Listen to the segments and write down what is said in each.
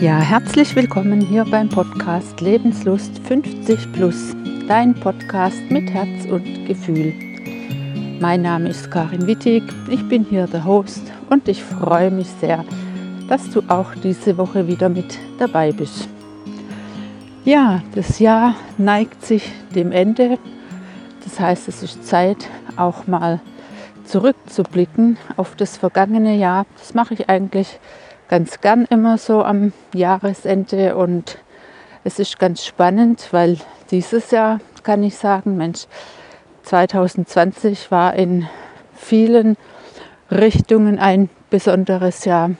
Ja, herzlich willkommen hier beim Podcast Lebenslust 50 Plus, dein Podcast mit Herz und Gefühl. Mein Name ist Karin Wittig, ich bin hier der Host und ich freue mich sehr, dass du auch diese Woche wieder mit dabei bist. Ja, das Jahr neigt sich dem Ende. Das heißt, es ist Zeit, auch mal zurückzublicken auf das vergangene Jahr. Das mache ich eigentlich ganz gern immer so am Jahresende und es ist ganz spannend, weil dieses Jahr kann ich sagen, Mensch, 2020 war in vielen Richtungen ein besonderes Jahr.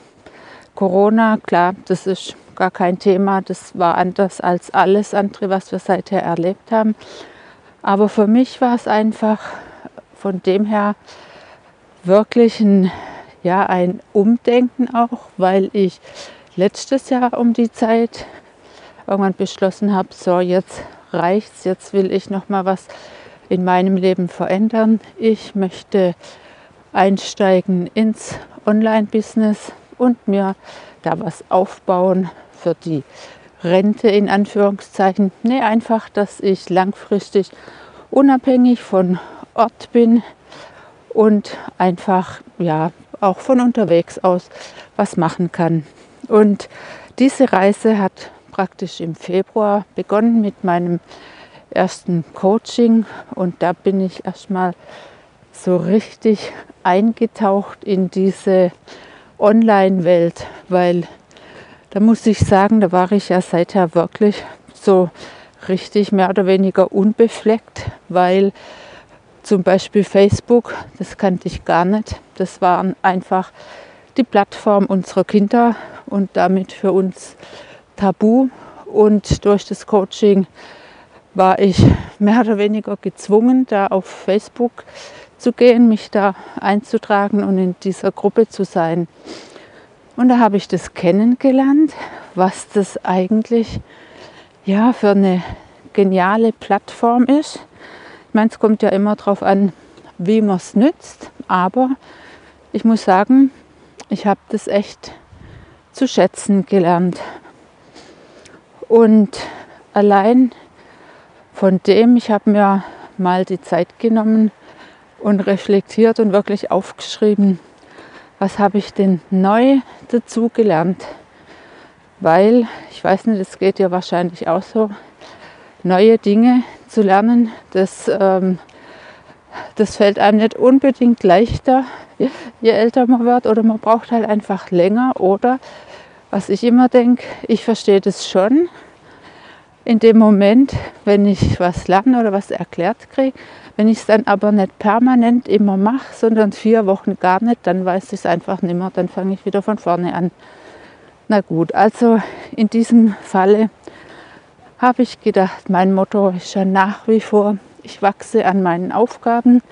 Corona, klar, das ist gar kein Thema, das war anders als alles andere, was wir seither erlebt haben. Aber für mich war es einfach von dem her wirklich ein ja ein Umdenken auch, weil ich letztes Jahr um die Zeit irgendwann beschlossen habe, so jetzt reicht's, jetzt will ich noch mal was in meinem Leben verändern. Ich möchte einsteigen ins Online-Business und mir da was aufbauen für die Rente in Anführungszeichen. Nee, einfach, dass ich langfristig unabhängig von Ort bin und einfach ja auch von unterwegs aus was machen kann. Und diese Reise hat praktisch im Februar begonnen mit meinem ersten Coaching und da bin ich erstmal so richtig eingetaucht in diese Online-Welt, weil da muss ich sagen, da war ich ja seither wirklich so richtig mehr oder weniger unbefleckt, weil zum Beispiel Facebook, das kannte ich gar nicht. Das waren einfach die Plattform unserer Kinder und damit für uns tabu. Und durch das Coaching war ich mehr oder weniger gezwungen, da auf Facebook zu gehen, mich da einzutragen und in dieser Gruppe zu sein. Und da habe ich das kennengelernt, was das eigentlich ja für eine geniale Plattform ist meine, es kommt ja immer darauf an, wie man es nützt. Aber ich muss sagen, ich habe das echt zu schätzen gelernt. Und allein von dem, ich habe mir mal die Zeit genommen und reflektiert und wirklich aufgeschrieben, was habe ich denn neu dazu gelernt. Weil, ich weiß nicht, es geht ja wahrscheinlich auch so, neue Dinge zu lernen, das, ähm, das fällt einem nicht unbedingt leichter, je älter man wird oder man braucht halt einfach länger oder was ich immer denke, ich verstehe das schon in dem Moment, wenn ich was lerne oder was erklärt kriege. Wenn ich es dann aber nicht permanent immer mache, sondern vier Wochen gar nicht, dann weiß ich es einfach nicht mehr, dann fange ich wieder von vorne an. Na gut, also in diesem Falle habe ich gedacht, mein Motto ist ja nach wie vor, ich wachse an meinen Aufgaben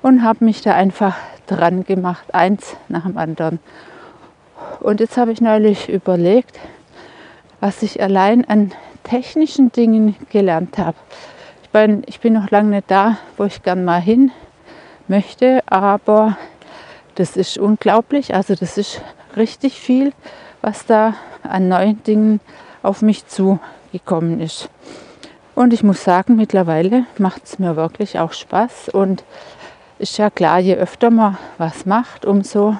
und habe mich da einfach dran gemacht, eins nach dem anderen. Und jetzt habe ich neulich überlegt, was ich allein an technischen Dingen gelernt habe. Ich bin, ich bin noch lange nicht da, wo ich gern mal hin möchte, aber das ist unglaublich. Also das ist richtig viel, was da an neuen Dingen auf mich zu gekommen ist. Und ich muss sagen, mittlerweile macht es mir wirklich auch Spaß. Und ist ja klar, je öfter man was macht, umso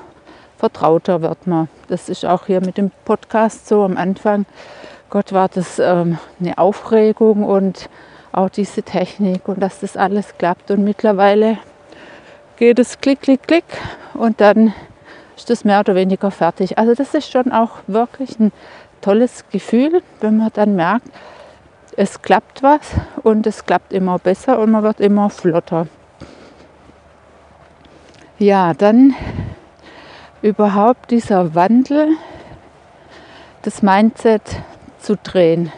vertrauter wird man. Das ist auch hier mit dem Podcast so am Anfang. Gott war das ähm, eine Aufregung und auch diese Technik und dass das alles klappt. Und mittlerweile geht es klick, klick, klick und dann ist das mehr oder weniger fertig. Also das ist schon auch wirklich ein tolles Gefühl, wenn man dann merkt, es klappt was und es klappt immer besser und man wird immer flotter. Ja, dann überhaupt dieser Wandel, das Mindset zu drehen.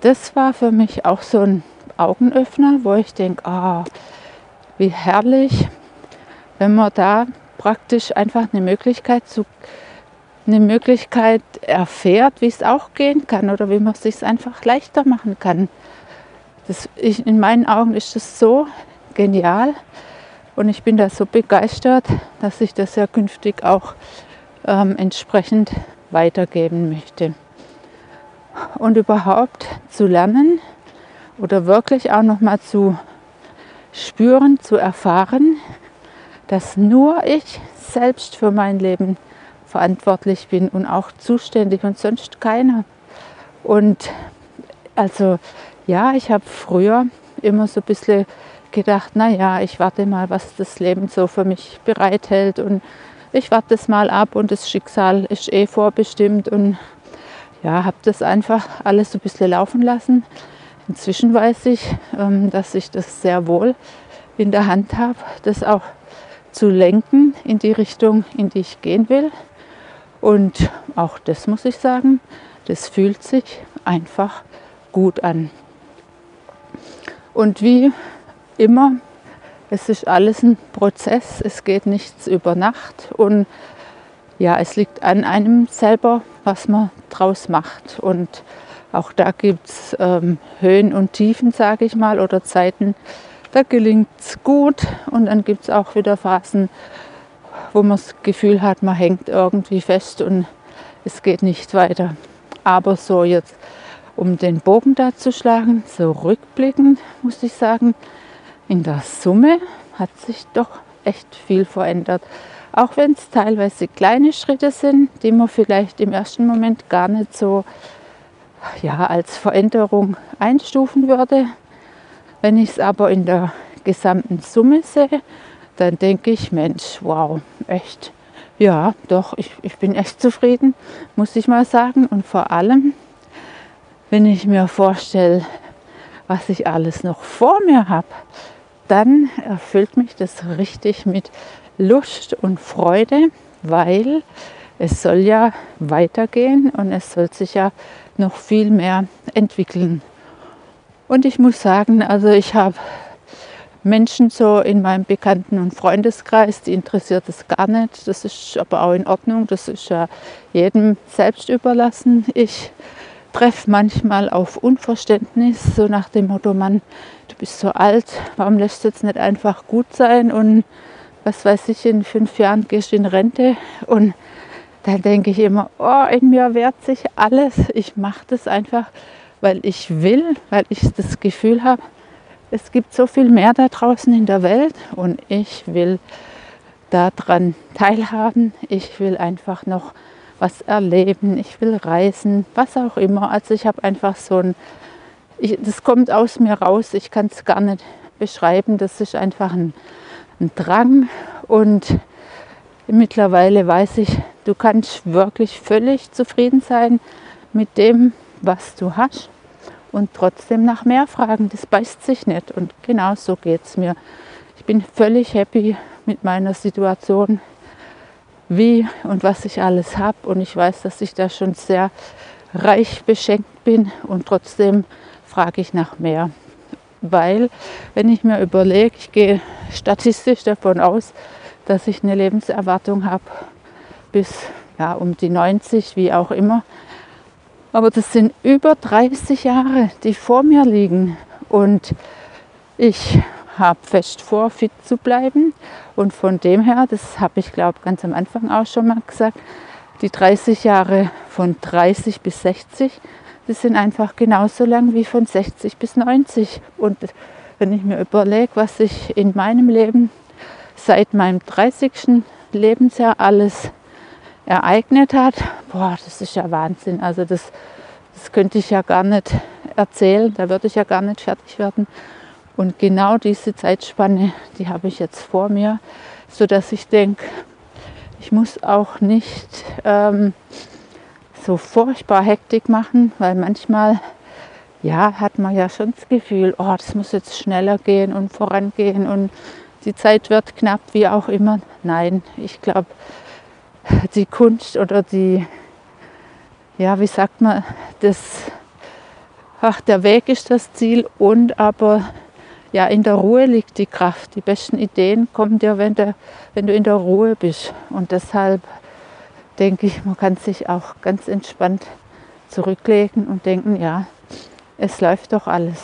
Das war für mich auch so ein Augenöffner, wo ich denke, ah, wie herrlich, wenn man da praktisch einfach eine Möglichkeit zu eine Möglichkeit erfährt, wie es auch gehen kann oder wie man es sich einfach leichter machen kann. Das, ich, in meinen Augen ist das so genial und ich bin da so begeistert, dass ich das ja künftig auch ähm, entsprechend weitergeben möchte. Und überhaupt zu lernen oder wirklich auch nochmal zu spüren, zu erfahren, dass nur ich selbst für mein Leben verantwortlich bin und auch zuständig und sonst keiner. Und also ja, ich habe früher immer so ein bisschen gedacht, naja, ich warte mal, was das Leben so für mich bereithält und ich warte es mal ab und das Schicksal ist eh vorbestimmt und ja, habe das einfach alles so ein bisschen laufen lassen. Inzwischen weiß ich, ähm, dass ich das sehr wohl in der Hand habe, das auch zu lenken in die Richtung, in die ich gehen will. Und auch das muss ich sagen, das fühlt sich einfach gut an. Und wie immer, es ist alles ein Prozess, es geht nichts über Nacht und ja, es liegt an einem selber, was man draus macht. Und auch da gibt es ähm, Höhen und Tiefen, sage ich mal, oder Zeiten, da gelingt es gut und dann gibt es auch wieder Phasen, wo man das Gefühl hat, man hängt irgendwie fest und es geht nicht weiter. Aber so jetzt, um den Bogen da zu schlagen, so rückblickend muss ich sagen, in der Summe hat sich doch echt viel verändert. Auch wenn es teilweise kleine Schritte sind, die man vielleicht im ersten Moment gar nicht so ja, als Veränderung einstufen würde. Wenn ich es aber in der gesamten Summe sehe, dann denke ich, Mensch, wow, echt, ja, doch, ich, ich bin echt zufrieden, muss ich mal sagen. Und vor allem, wenn ich mir vorstelle, was ich alles noch vor mir habe, dann erfüllt mich das richtig mit Lust und Freude, weil es soll ja weitergehen und es soll sich ja noch viel mehr entwickeln. Und ich muss sagen, also ich habe Menschen so in meinem Bekannten- und Freundeskreis, die interessiert es gar nicht. Das ist aber auch in Ordnung, das ist ja jedem selbst überlassen. Ich treffe manchmal auf Unverständnis, so nach dem Motto, Mann, du bist so alt, warum lässt du jetzt nicht einfach gut sein und was weiß ich, in fünf Jahren gehst du in Rente und dann denke ich immer, oh, in mir wehrt sich alles. Ich mache das einfach, weil ich will, weil ich das Gefühl habe, es gibt so viel mehr da draußen in der Welt und ich will daran teilhaben. Ich will einfach noch was erleben. Ich will reisen, was auch immer. Also ich habe einfach so ein, ich, das kommt aus mir raus. Ich kann es gar nicht beschreiben. Das ist einfach ein, ein Drang und mittlerweile weiß ich, du kannst wirklich völlig zufrieden sein mit dem, was du hast und trotzdem nach mehr fragen. Das beißt sich nicht. Und genau so geht es mir. Ich bin völlig happy mit meiner Situation, wie und was ich alles habe. Und ich weiß, dass ich da schon sehr reich beschenkt bin und trotzdem frage ich nach mehr. Weil, wenn ich mir überlege, ich gehe statistisch davon aus, dass ich eine Lebenserwartung habe bis ja, um die 90, wie auch immer, aber das sind über 30 Jahre, die vor mir liegen. Und ich habe fest vor, fit zu bleiben. Und von dem her, das habe ich glaube ganz am Anfang auch schon mal gesagt, die 30 Jahre von 30 bis 60, die sind einfach genauso lang wie von 60 bis 90. Und wenn ich mir überlege, was sich in meinem Leben seit meinem 30. Lebensjahr alles ereignet hat, boah, das ist ja Wahnsinn. Also das, das könnte ich ja gar nicht erzählen, da würde ich ja gar nicht fertig werden. Und genau diese Zeitspanne, die habe ich jetzt vor mir, sodass ich denke, ich muss auch nicht ähm, so furchtbar Hektik machen, weil manchmal ja, hat man ja schon das Gefühl, oh, das muss jetzt schneller gehen und vorangehen und die Zeit wird knapp, wie auch immer. Nein, ich glaube, die Kunst oder die, ja, wie sagt man, das, ach, der Weg ist das Ziel und aber ja, in der Ruhe liegt die Kraft. Die besten Ideen kommen dir, wenn du, wenn du in der Ruhe bist. Und deshalb denke ich, man kann sich auch ganz entspannt zurücklegen und denken, ja, es läuft doch alles.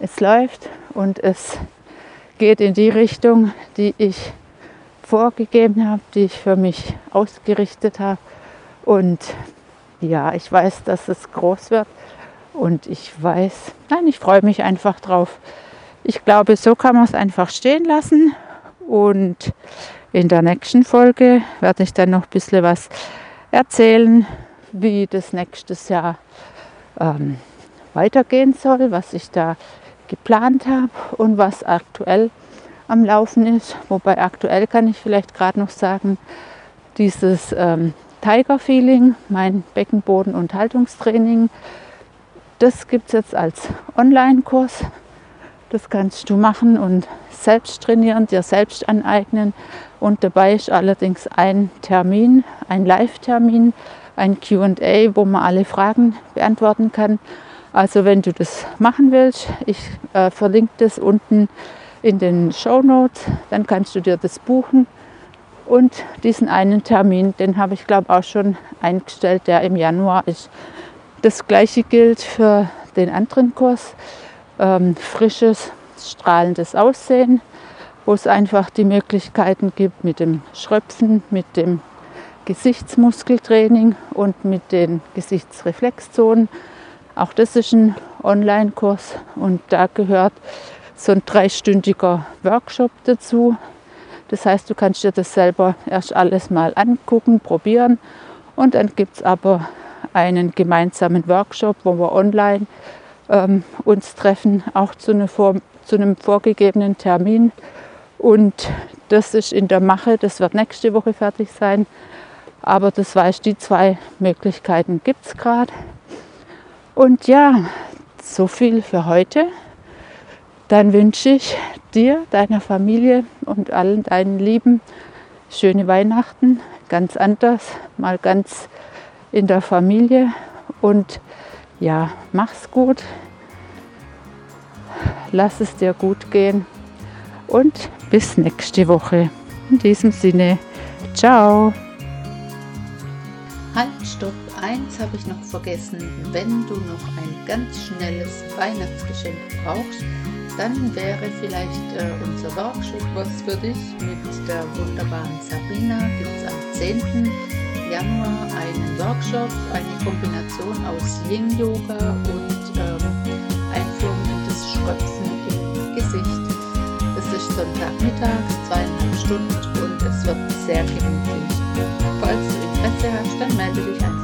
Es läuft und es geht in die Richtung, die ich vorgegeben habe, die ich für mich ausgerichtet habe. Und ja, ich weiß, dass es groß wird und ich weiß, nein, ich freue mich einfach drauf. Ich glaube, so kann man es einfach stehen lassen und in der nächsten Folge werde ich dann noch ein bisschen was erzählen, wie das nächstes Jahr ähm, weitergehen soll, was ich da geplant habe und was aktuell am Laufen ist. Wobei aktuell kann ich vielleicht gerade noch sagen, dieses ähm, Tiger Feeling, mein Beckenboden- und Haltungstraining, das gibt es jetzt als Online-Kurs. Das kannst du machen und selbst trainieren, dir selbst aneignen. Und dabei ist allerdings ein Termin, ein Live-Termin, ein QA, wo man alle Fragen beantworten kann. Also wenn du das machen willst, ich äh, verlinke das unten in den Show Notes, dann kannst du dir das buchen. Und diesen einen Termin, den habe ich glaube auch schon eingestellt, der im Januar ist. Das gleiche gilt für den anderen Kurs, ähm, frisches, strahlendes Aussehen, wo es einfach die Möglichkeiten gibt mit dem Schröpfen, mit dem Gesichtsmuskeltraining und mit den Gesichtsreflexzonen. Auch das ist ein Online-Kurs und da gehört so ein dreistündiger Workshop dazu. Das heißt, du kannst dir das selber erst alles mal angucken, probieren und dann gibt es aber einen gemeinsamen Workshop, wo wir online ähm, uns treffen, auch zu, eine vor, zu einem vorgegebenen Termin. Und das ist in der Mache, das wird nächste Woche fertig sein. Aber das weiß, die zwei Möglichkeiten gibt es gerade. Und ja, so viel für heute. Dann wünsche ich dir, deiner Familie und allen deinen Lieben schöne Weihnachten, ganz anders, mal ganz in der Familie. Und ja, mach's gut, lass es dir gut gehen und bis nächste Woche. In diesem Sinne, ciao. Halt, stopp, eins habe ich noch vergessen. Wenn du noch ein ganz schnelles Weihnachtsgeschenk brauchst, dann wäre vielleicht äh, unser Workshop was für dich. Mit der wunderbaren Sabina gibt es am 10. Januar einen Workshop, eine Kombination aus Yin-Yoga und ähm, Einführung in das Schröpfen im Gesicht. Es ist Sonntagmittag, zweieinhalb Stunden und es wird sehr gemütlich. Falls du Interesse hast, dann melde dich einfach